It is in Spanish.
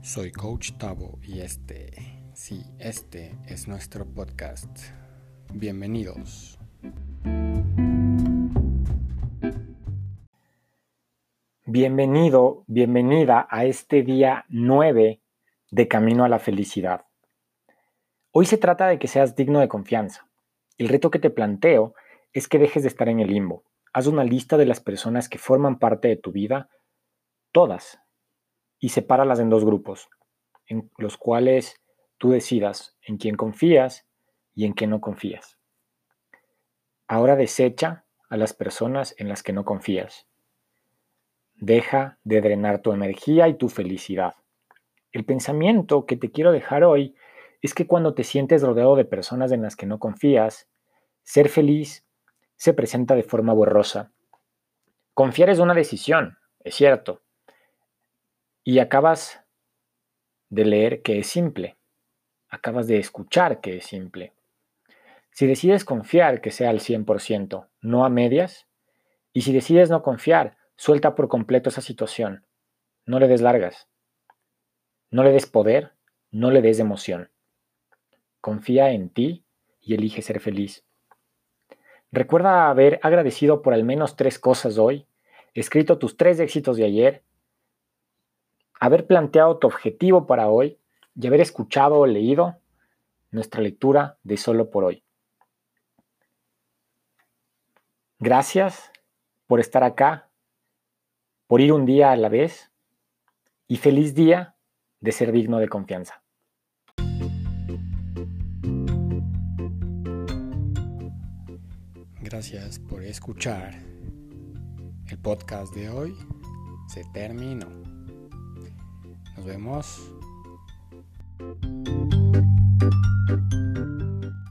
Soy Coach Tavo y este, sí, este es nuestro podcast. Bienvenidos. Bienvenido, bienvenida a este día 9 de Camino a la Felicidad. Hoy se trata de que seas digno de confianza. El reto que te planteo es que dejes de estar en el limbo. Haz una lista de las personas que forman parte de tu vida, todas, y sepáralas en dos grupos, en los cuales tú decidas en quién confías y en quién no confías. Ahora desecha a las personas en las que no confías. Deja de drenar tu energía y tu felicidad. El pensamiento que te quiero dejar hoy es que cuando te sientes rodeado de personas en las que no confías, ser feliz se presenta de forma borrosa. Confiar es una decisión, es cierto, y acabas de leer que es simple. Acabas de escuchar que es simple. Si decides confiar, que sea al 100%, no a medias. Y si decides no confiar, suelta por completo esa situación. No le des largas. No le des poder, no le des emoción. Confía en ti y elige ser feliz. Recuerda haber agradecido por al menos tres cosas hoy, escrito tus tres éxitos de ayer haber planteado tu objetivo para hoy y haber escuchado o leído nuestra lectura de Solo por hoy. Gracias por estar acá, por ir un día a la vez y feliz día de ser digno de confianza. Gracias por escuchar. El podcast de hoy se terminó. Nos vemos